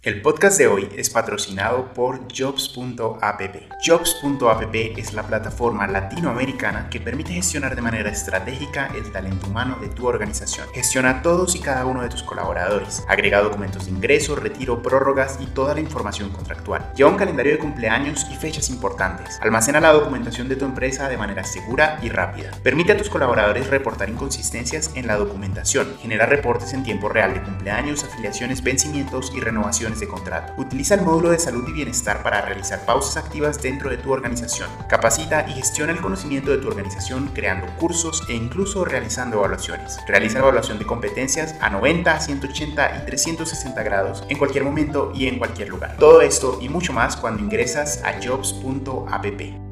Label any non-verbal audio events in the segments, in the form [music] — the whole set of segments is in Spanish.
El podcast de hoy es patrocinado por Jobs.app. Jobs.app es la plataforma latinoamericana que permite gestionar de manera estratégica el talento humano de tu organización. Gestiona todos y cada uno de tus colaboradores. Agrega documentos de ingreso, retiro, prórrogas y toda la información contractual. Lleva un calendario de cumpleaños y fechas importantes. Almacena la documentación de tu empresa de manera segura y rápida. Permite a tus colaboradores reportar inconsistencias en la documentación. Genera reportes en tiempo real de cumpleaños, afiliaciones, vencimientos y renovaciones de contrato. Utiliza el módulo de salud y bienestar para realizar pausas activas dentro de tu organización. Capacita y gestiona el conocimiento de tu organización creando cursos e incluso realizando evaluaciones. Realiza evaluación de competencias a 90, 180 y 360 grados en cualquier momento y en cualquier lugar. Todo esto y mucho más cuando ingresas a jobs.app.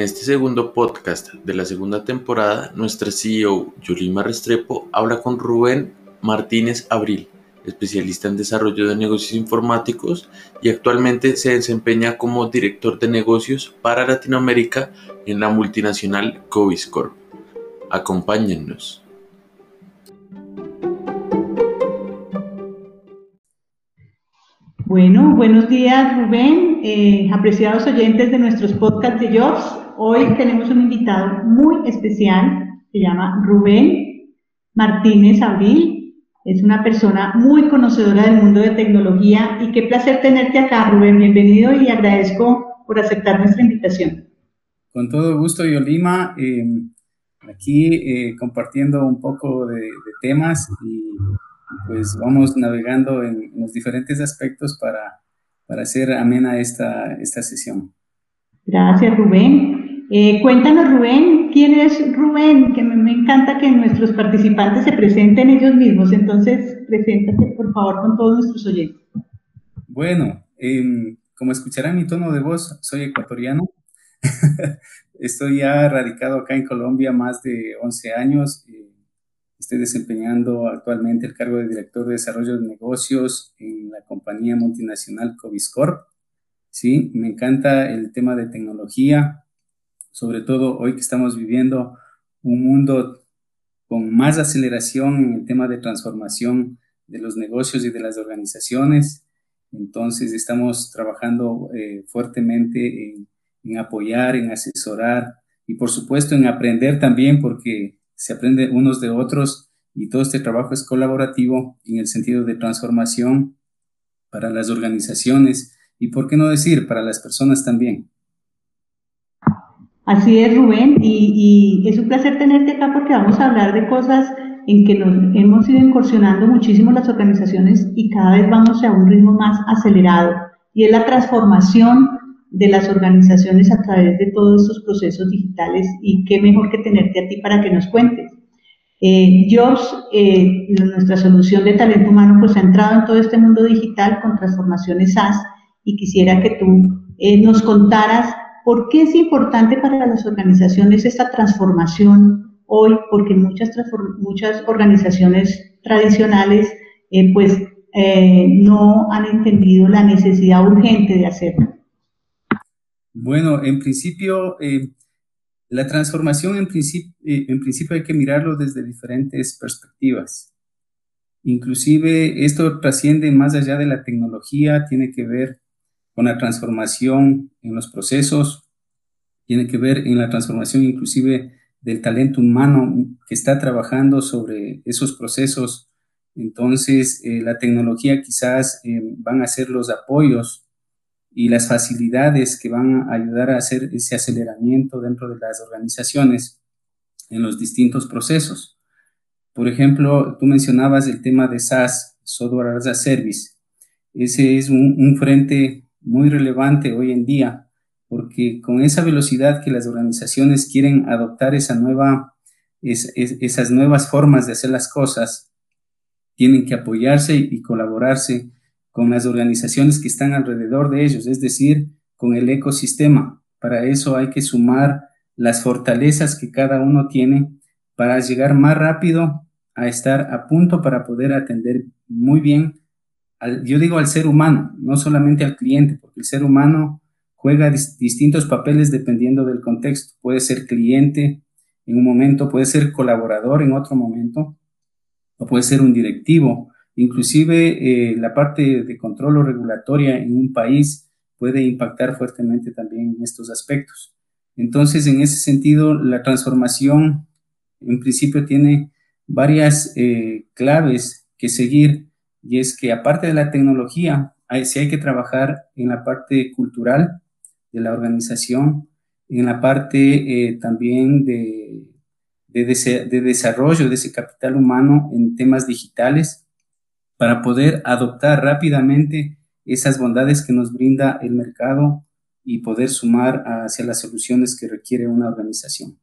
En este segundo podcast de la segunda temporada, nuestra CEO Yulima Restrepo habla con Rubén Martínez Abril, especialista en desarrollo de negocios informáticos y actualmente se desempeña como director de negocios para Latinoamérica en la multinacional Coviscorp. Acompáñennos. Bueno, buenos días Rubén, eh, apreciados oyentes de nuestros podcasts de Jobs. Hoy tenemos un invitado muy especial, se llama Rubén Martínez Abril. Es una persona muy conocedora del mundo de tecnología y qué placer tenerte acá, Rubén. Bienvenido y agradezco por aceptar nuestra invitación. Con todo gusto, Yolima. Eh, aquí eh, compartiendo un poco de, de temas y pues vamos navegando en, los diferentes aspectos para, para hacer amena esta, esta sesión. Gracias, Rubén. Eh, cuéntanos, Rubén, ¿quién es Rubén? Que me, encanta que nuestros participantes se presenten ellos mismos. Entonces, preséntate, por favor, con todos nuestros oyentes. Bueno, em, como escucharán mi tono de voz, soy ecuatoriano. [laughs] Estoy ya radicado acá en Colombia más de 11 años. Eh, Estoy desempeñando actualmente el cargo de director de desarrollo de negocios en la compañía multinacional Coviscorp. Sí, me encanta el tema de tecnología, sobre todo hoy que estamos viviendo un mundo con más aceleración en el tema de transformación de los negocios y de las organizaciones. Entonces estamos trabajando eh, fuertemente en, en apoyar, en asesorar y por supuesto en aprender también porque se aprende unos de otros y todo este trabajo es colaborativo en el sentido de transformación para las organizaciones y, por qué no decir, para las personas también. Así es, Rubén, y, es un placer tenerte acá porque vamos a hablar de cosas en que nos hemos ido incursionando muchísimo las organizaciones y cada vez vamos a un ritmo más acelerado, y es la transformación de las organizaciones a través de todos estos procesos digitales y qué mejor que tenerte a ti para que nos cuentes. Eh, Jobs, eh, nuestra solución de talento humano, pues ha entrado en todo este mundo digital con transformaciones SaaS y quisiera que tú eh, nos contaras por qué es importante para las organizaciones esta transformación hoy, porque muchas, muchas organizaciones tradicionales eh, pues no han entendido la necesidad urgente de hacerlo. Bueno, en principio, eh, la transformación eh, en principio hay que mirarlo desde diferentes perspectivas. Inclusive esto trasciende más allá de la tecnología, tiene que ver con la transformación en los procesos, tiene que ver en la transformación inclusive del talento humano que está trabajando sobre esos procesos. Entonces, eh, la tecnología quizás van a ser los apoyos y las facilidades que van a ayudar a hacer ese aceleramiento dentro de las organizaciones en los distintos procesos. Por ejemplo, tú mencionabas el tema de SaaS, Software as a Service. Ese es un, frente muy relevante hoy en día, porque con esa velocidad que las organizaciones quieren adoptar esa nueva, esas nuevas formas de hacer las cosas, tienen que apoyarse y colaborarse con las organizaciones que están alrededor de ellos, es decir, con el ecosistema. Para eso hay que sumar las fortalezas que cada uno tiene para llegar más rápido a estar a punto para poder atender muy bien, al, yo digo al ser humano, no solamente al cliente, porque el ser humano juega distintos papeles dependiendo del contexto. Puede ser cliente en un momento, puede ser colaborador en otro momento, o puede ser un directivo. Inclusive eh, la parte de control o regulatoria en un país puede impactar fuertemente también en estos aspectos. Entonces, en ese sentido, la transformación en principio tiene varias eh, claves que seguir y es que aparte de la tecnología, hay, hay que trabajar en la parte cultural de la organización, en la parte eh, también de, de, de, desarrollo de ese capital humano en temas digitales para poder adoptar rápidamente esas bondades que nos brinda el mercado y poder sumar hacia las soluciones que requiere una organización.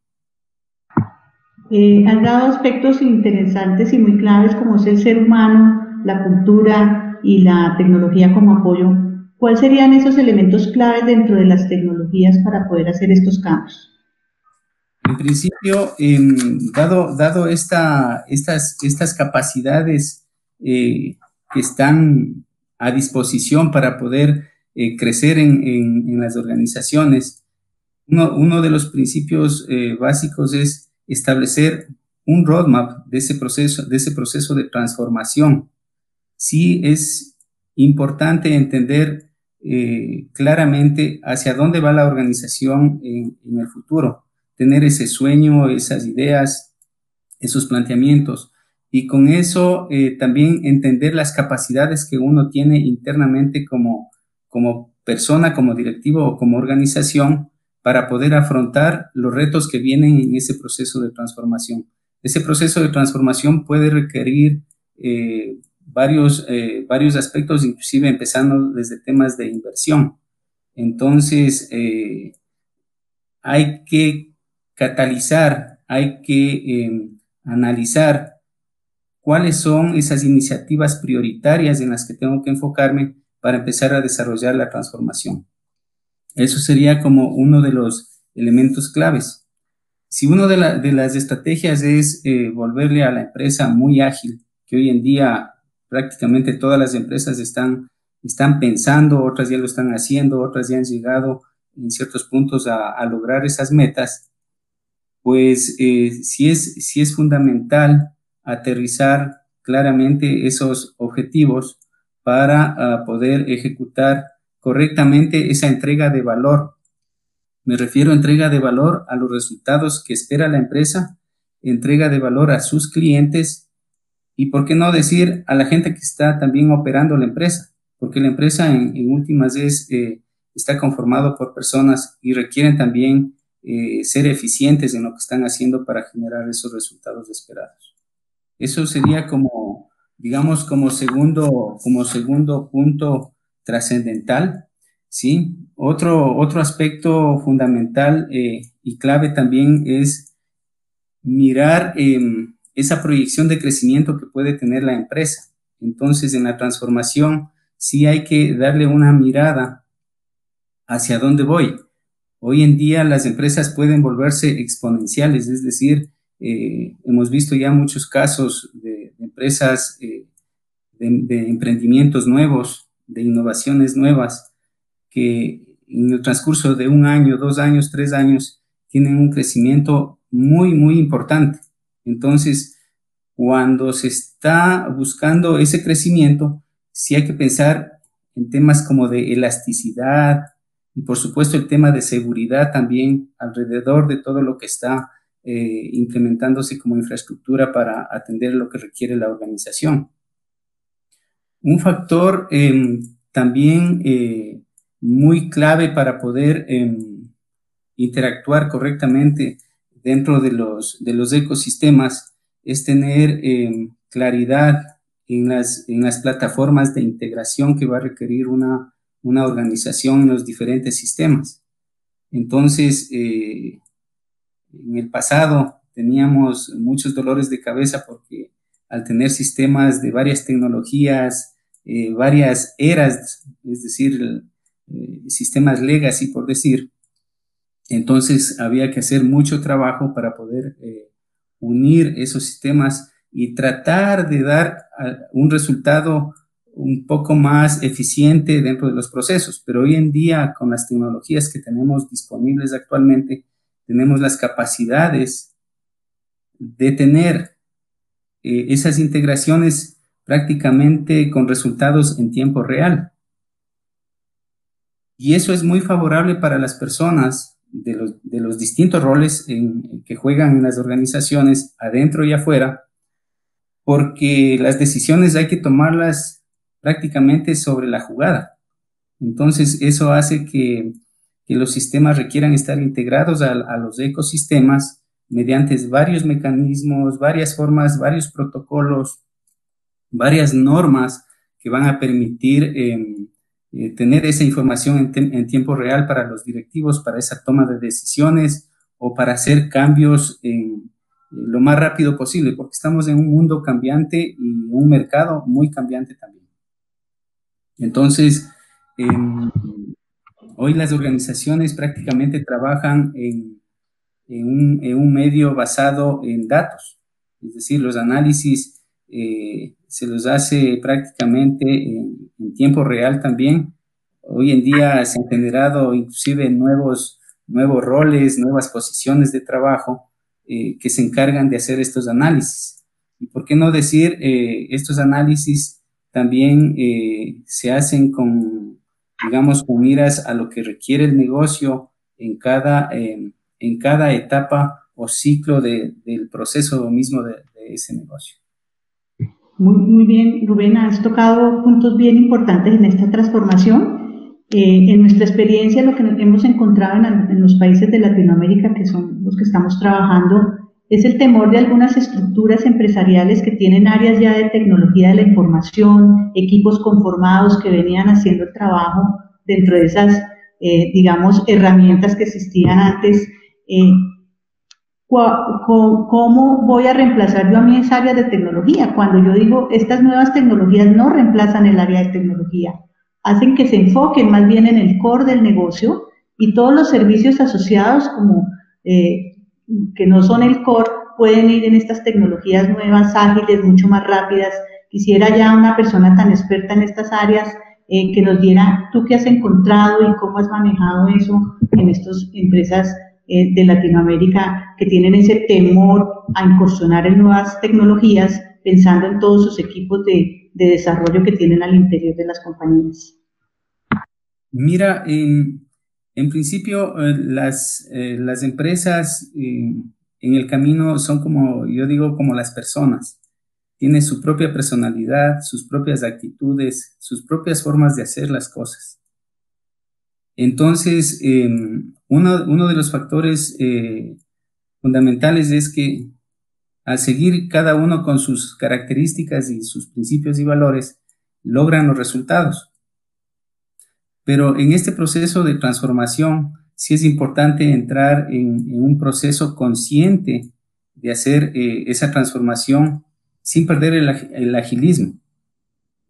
Eh, han dado aspectos interesantes y muy claves como es el ser humano, la cultura y la tecnología como apoyo. ¿Cuáles serían esos elementos claves dentro de las tecnologías para poder hacer estos cambios? En principio, em, dado, dado esta, estas, estas capacidades eh, que están a disposición para poder eh, crecer en, en, las organizaciones, uno, de los principios eh, básicos es establecer un roadmap de ese proceso, de ese proceso de transformación. Sí es importante entender claramente hacia dónde va la organización en, el futuro, tener ese sueño, esas ideas, esos planteamientos. Y con eso eh, también entender las capacidades que uno tiene internamente como, como persona, como directivo o como organización para poder afrontar los retos que vienen en ese proceso de transformación. Ese proceso de transformación puede requerir eh, varios, eh, varios aspectos, inclusive empezando desde temas de inversión. Entonces, eh, hay que catalizar, hay que analizar cuáles son esas iniciativas prioritarias en las que tengo que enfocarme para empezar a desarrollar la transformación. Eso sería como uno de los elementos claves. Si una de, las estrategias es eh, volverle a la empresa muy ágil, que hoy en día prácticamente todas las empresas están, están pensando, otras ya lo están haciendo, otras ya han llegado en ciertos puntos a, lograr esas metas, pues eh, es, sí es fundamental aterrizar claramente esos objetivos para ah, poder ejecutar correctamente esa entrega de valor. Me refiero a entrega de valor a los resultados que espera la empresa, entrega de valor a sus clientes y, por qué no decir, a la gente que está también operando la empresa, porque la empresa en, últimas es, eh, está conformado por personas y requieren también eh, ser eficientes en lo que están haciendo para generar esos resultados esperados. Eso sería como, digamos, como segundo, como segundo punto trascendental, ¿sí? Otro, otro aspecto fundamental eh, y clave también es mirar em, esa proyección de crecimiento que puede tener la empresa. Entonces, en la transformación, sí hay que darle una mirada hacia dónde voy. Hoy en día las empresas pueden volverse exponenciales, es decir, eh, hemos visto ya muchos casos de, empresas, eh, de, emprendimientos nuevos, de innovaciones nuevas, que en el transcurso de un año, dos años, tres años, tienen un crecimiento muy, muy importante. Entonces, cuando se está buscando ese crecimiento, sí hay que pensar en temas como de elasticidad y por supuesto el tema de seguridad también alrededor de todo lo que está eh, implementándose como infraestructura para atender lo que requiere la organización. Un factor em, también eh, muy clave para poder em, interactuar correctamente dentro de los, de los ecosistemas es tener em, claridad en las, en las plataformas de integración que va a requerir una, una organización en los diferentes sistemas. Entonces, eh, en el pasado teníamos muchos dolores de cabeza porque al tener sistemas de varias tecnologías, eh, varias eras, es decir, eh, sistemas legacy, por decir, entonces había que hacer mucho trabajo para poder eh, unir esos sistemas y tratar de dar un resultado un poco más eficiente dentro de los procesos, pero hoy en día con las tecnologías que tenemos disponibles actualmente, tenemos las capacidades de tener eh, esas integraciones prácticamente con resultados en tiempo real. Y eso es muy favorable para las personas de los, distintos roles que juegan en las organizaciones, adentro y afuera, porque las decisiones hay que tomarlas prácticamente sobre la jugada. Entonces, eso hace que, los sistemas requieran estar integrados a, los ecosistemas mediante varios mecanismos, varias formas, varios protocolos, varias normas que van a permitir em, eh, tener esa información en, tiempo real para los directivos, para esa toma de decisiones o para hacer cambios en, lo más rápido posible, porque estamos en un mundo cambiante y un mercado muy cambiante también. Entonces, em, hoy las organizaciones prácticamente trabajan en, un, medio basado en datos, es decir, los análisis eh, se los hace prácticamente en, tiempo real también. Hoy en día se han generado inclusive nuevos, nuevos roles, nuevas posiciones de trabajo eh, que se encargan de hacer estos análisis. Y por qué no decir, eh, estos análisis también se hacen con, digamos, con miras a lo que requiere el negocio en cada, en cada etapa o ciclo del proceso mismo de ese negocio. Muy, muy bien, Rubén, has tocado puntos bien importantes en esta transformación. Eh, en nuestra experiencia, lo que hemos encontrado en, los países de Latinoamérica, que son los que estamos trabajando, es el temor de algunas estructuras empresariales que tienen áreas ya de tecnología de la información, equipos conformados que venían haciendo trabajo dentro de esas, eh, digamos, herramientas que existían antes. Eh, ¿Cómo voy a reemplazar yo a mi área de tecnología? Cuando yo digo, estas nuevas tecnologías no reemplazan el área de tecnología, hacen que se enfoquen más bien en el core del negocio y todos los servicios asociados como eh, que no son el core pueden ir en estas tecnologías nuevas, ágiles, mucho más rápidas. Quisiera ya una persona tan experta en estas áreas eh, que nos diera tú qué has encontrado y cómo has manejado eso en estas empresas eh, de Latinoamérica que tienen ese temor a incursionar en nuevas tecnologías pensando en todos sus equipos de, desarrollo que tienen al interior de las compañías? Mira, en, principio eh, las, eh, las empresas en el camino son como, yo digo, como las personas. Tienen su propia personalidad, sus propias actitudes, sus propias formas de hacer las cosas. Entonces, em, uno, de los factores eh, fundamentales es que al seguir cada uno con sus características y sus principios y valores, logran los resultados. Pero en este proceso de transformación, sí es importante entrar en, un proceso consciente de hacer eh, esa transformación sin perder el, agilismo.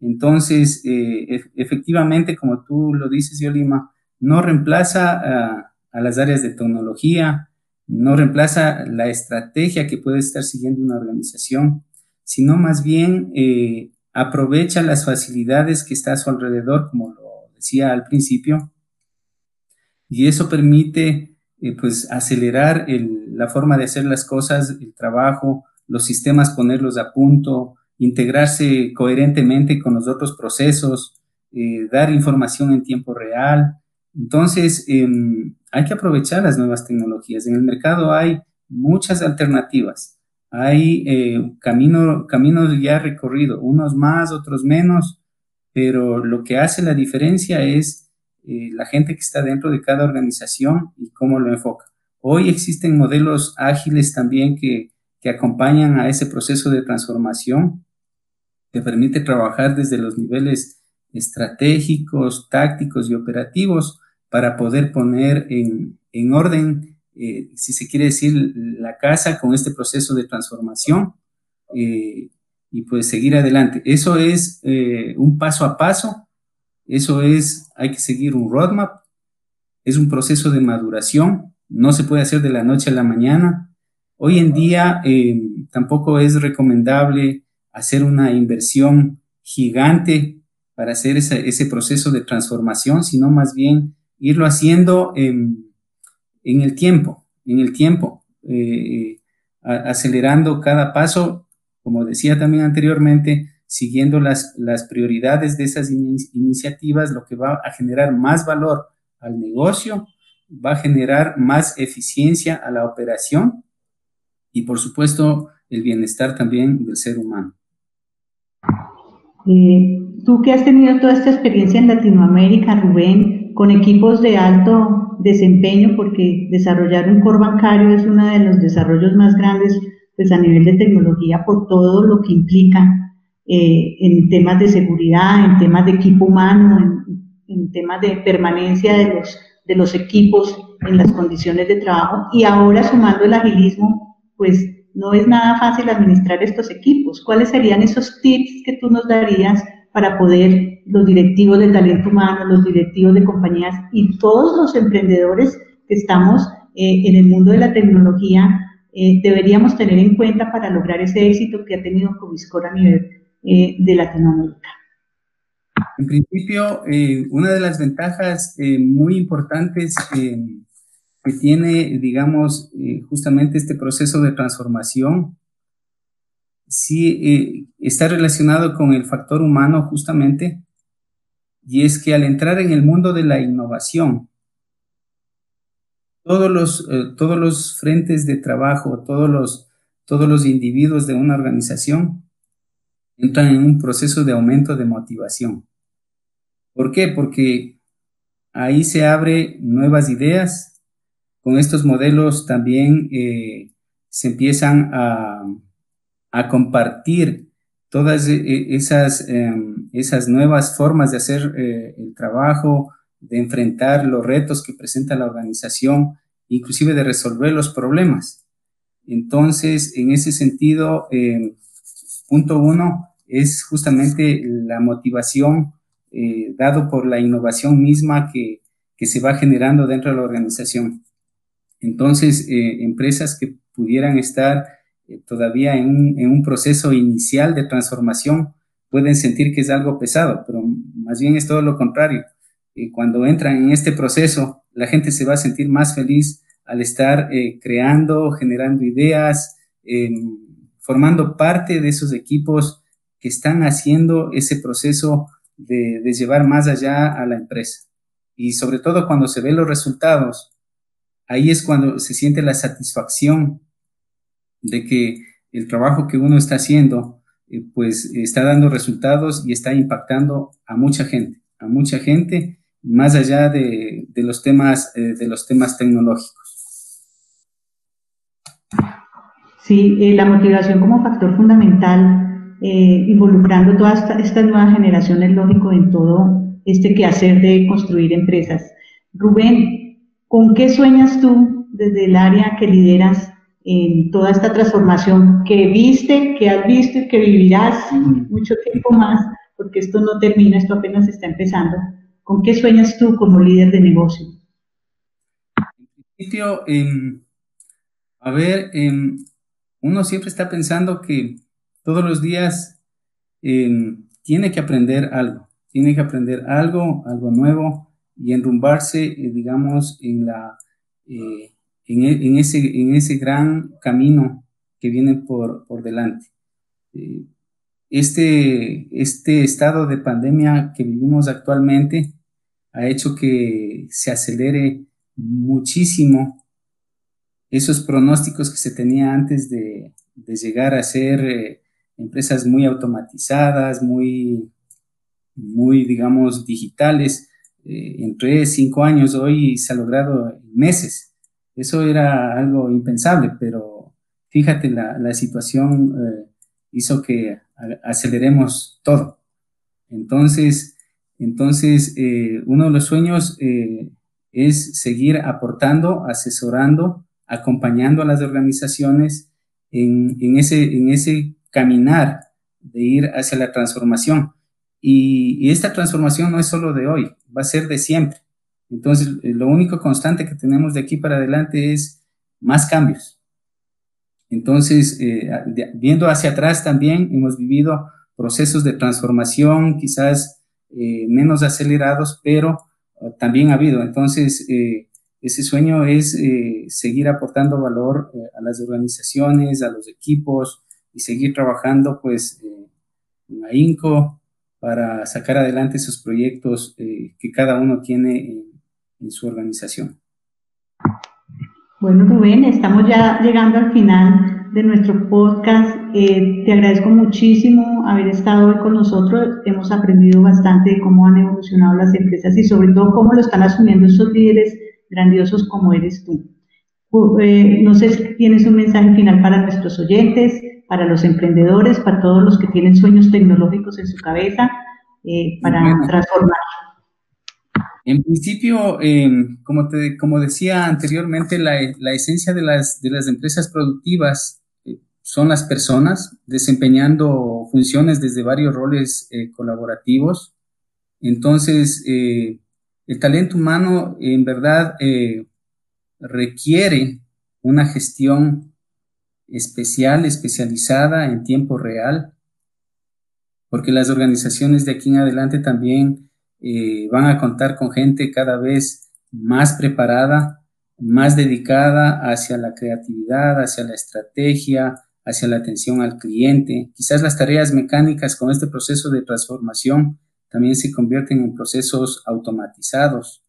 Entonces, eh, efectivamente, como tú lo dices, Yolima, no reemplaza a, las áreas de tecnología, no reemplaza la estrategia que puede estar siguiendo una organización, sino más bien eh, aprovecha las facilidades que está a su alrededor, como lo decía al principio, y eso permite eh, pues acelerar la forma de hacer las cosas, el trabajo, los sistemas ponerlos a punto, integrarse coherentemente con los otros procesos, eh, dar información en tiempo real, entonces, em, hay que aprovechar las nuevas tecnologías. En el mercado hay muchas alternativas. Hay eh, camino, caminos ya recorridos, unos más, otros menos, pero lo que hace la diferencia es eh, la gente que está dentro de cada organización y cómo lo enfoca. Hoy existen modelos ágiles también que, que acompañan a ese proceso de transformación, que permite trabajar desde los niveles estratégicos, tácticos y operativos para poder poner en, orden, eh, si se quiere decir, la casa con este proceso de transformación eh, y pues seguir adelante. Eso es eh, un paso a paso, eso es, hay que seguir un roadmap, es un proceso de maduración, no se puede hacer de la noche a la mañana. Hoy en día tampoco es recomendable hacer una inversión gigante para hacer ese, proceso de transformación, sino más bien irlo haciendo en, el tiempo, en el tiempo, eh, acelerando cada paso, como decía también anteriormente, siguiendo las, las prioridades de esas iniciativas, lo que va a generar más valor al negocio, va a generar más eficiencia a la operación y por supuesto el bienestar también del ser humano. Eh, tú que has tenido toda esta experiencia en Latinoamérica, Rubén, con equipos de alto desempeño, porque desarrollar un core bancario es uno de los desarrollos más grandes pues, a nivel de tecnología por todo lo que implica eh, en temas de seguridad, en temas de equipo humano, en, en temas de permanencia de los, de los equipos en las condiciones de trabajo y ahora sumando el agilismo, pues no es nada fácil administrar estos equipos. ¿Cuáles serían esos tips que tú nos darías para poder los directivos del talento humano, los directivos de compañías y todos los emprendedores que estamos eh, en el mundo de la tecnología eh, deberíamos tener en cuenta para lograr ese éxito que ha tenido Coviscor a nivel eh, de Latinoamérica? En principio, una de las ventajas muy importantes que tiene, digamos, eh, justamente este proceso de transformación, sí eh, está relacionado con el factor humano justamente, y es que al entrar en el mundo de la innovación, todos los, eh, todos los frentes de trabajo, todos los, todos los individuos de una organización entran en un proceso de aumento de motivación. ¿Por qué? Porque ahí se abren nuevas ideas, con estos modelos también eh, se empiezan a, compartir todas e, e, esas, em, esas nuevas formas de hacer eh, el trabajo, de enfrentar los retos que presenta la organización, inclusive de resolver los problemas. Entonces, en ese sentido, em, punto uno es justamente la motivación eh, dado por la innovación misma que, que se va generando dentro de la organización. Entonces, eh, empresas que pudieran estar eh, todavía en un, proceso inicial de transformación pueden sentir que es algo pesado, pero más bien es todo lo contrario. Eh, cuando entran en este proceso, la gente se va a sentir más feliz al estar creando, generando ideas, em, formando parte de esos equipos que están haciendo ese proceso de, de llevar más allá a la empresa. Y sobre todo cuando se ven los resultados, ahí es cuando se siente la satisfacción de que el trabajo que uno está haciendo, eh, pues está dando resultados y está impactando a mucha gente, a mucha gente, más allá de, los, temas, eh, de los temas tecnológicos. Sí, eh, la motivación como factor fundamental, involucrando todas estas nuevas generaciones, lógico, en todo este quehacer de construir empresas. Rubén, ¿Con qué sueñas tú desde el área que lideras en toda esta transformación que viste, que has visto y que vivirás mucho tiempo más, porque esto no termina, esto apenas está empezando? ¿Con qué sueñas tú como líder de negocio? En principio, a ver, uno siempre está pensando que todos los días tiene que aprender algo, tiene que aprender algo, algo nuevo, y enrumbarse, eh, digamos, en, la, eh, e, en, ese, en ese gran camino que viene por, por delante. Eh, este, este estado de pandemia que vivimos actualmente ha hecho que se acelere muchísimo esos pronósticos que se tenía antes de, llegar a ser empresas muy automatizadas, muy, muy, digamos, digitales, eh, en tres, cinco años, hoy se ha logrado en meses. Eso era algo impensable, pero fíjate, la, situación eh, hizo que aceleremos todo. Entonces, entonces eh, uno de los sueños es seguir aportando, asesorando, acompañando a las organizaciones en, ese, en ese caminar de ir hacia la transformación. y, esta transformación no es solo de hoy, va a ser de siempre. Entonces, eh, lo único constante que tenemos de aquí para adelante es más cambios. Entonces, eh, viendo hacia atrás también, hemos vivido procesos de transformación, quizás menos acelerados, pero también ha habido. Entonces, ese sueño es seguir aportando valor a las organizaciones, a los equipos y seguir trabajando pues en AINCO para sacar adelante esos proyectos que cada uno tiene en su organización. Bueno, Rubén, estamos ya llegando al final de nuestro podcast. Eh, te agradezco muchísimo haber estado hoy con nosotros. Hemos aprendido bastante de cómo han evolucionado las empresas y sobre todo cómo lo están asumiendo esos líderes grandiosos como eres tú. Eh, no sé si tienes un mensaje final para nuestros oyentes, para los emprendedores, para todos los que tienen sueños tecnológicos en su cabeza, eh, para transformar en principio, em, como, te, como decía anteriormente, la, esencia de las, de las empresas productivas eh, son las personas desempeñando funciones desde varios roles eh, colaborativos. Entonces, eh, el talento humano en verdad requiere una gestión especial, especializada en tiempo real, porque las organizaciones de aquí en adelante también eh, van a contar con gente cada vez más preparada, más dedicada hacia la creatividad, hacia la estrategia, hacia la atención al cliente. Quizás las tareas mecánicas con este proceso de transformación también se convierten en procesos automatizados.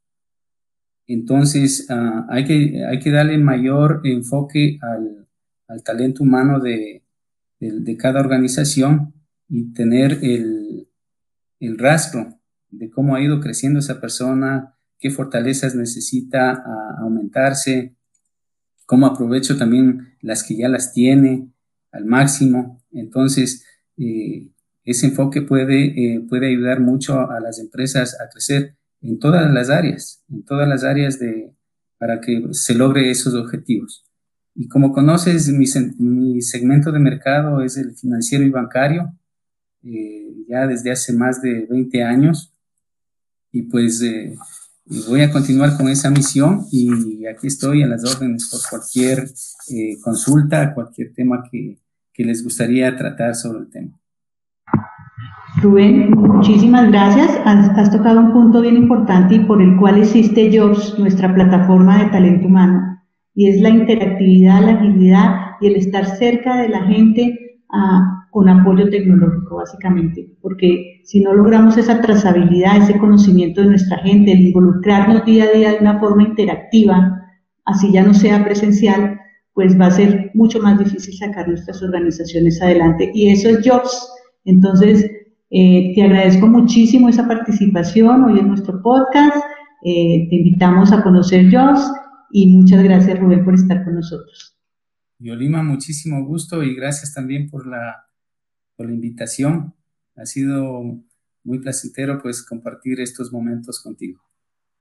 Entonces, ah, hay, que, hay que darle mayor enfoque al, talento humano de, cada organización y tener el, el rastro de cómo ha ido creciendo esa persona, qué fortalezas necesita aumentarse, cómo aprovecho también las que ya las tiene al máximo. Entonces, eh, ese enfoque puede, eh, puede ayudar mucho a las empresas a crecer en todas las áreas, en todas las áreas de, para que se logre esos objetivos. Y como conoces, mi, mi segmento de mercado es el financiero y bancario, eh, ya desde hace más de 20 años y pues voy a continuar con esa misión y aquí estoy a las órdenes por cualquier eh, consulta, cualquier tema que, que les gustaría tratar sobre el tema. Rubén, muchísimas gracias. Has, has, tocado un punto bien importante y por el cual existe Jobs, nuestra plataforma de talento humano, y es la interactividad, la agilidad y el estar cerca de la gente a, con apoyo tecnológico, básicamente, porque si no logramos esa trazabilidad, ese conocimiento de nuestra gente, el involucrarnos día a día de una forma interactiva, así ya no sea presencial, pues va a ser mucho más difícil sacar nuestras organizaciones adelante. Y eso es Jobs. Entonces, eh, te agradezco muchísimo esa participación hoy en nuestro podcast. Eh, te invitamos a conocer Jobs y muchas gracias, Rubén, por estar con nosotros. Yolima, muchísimo gusto y gracias también por la por la invitación. Ha sido muy placentero pues compartir estos momentos contigo.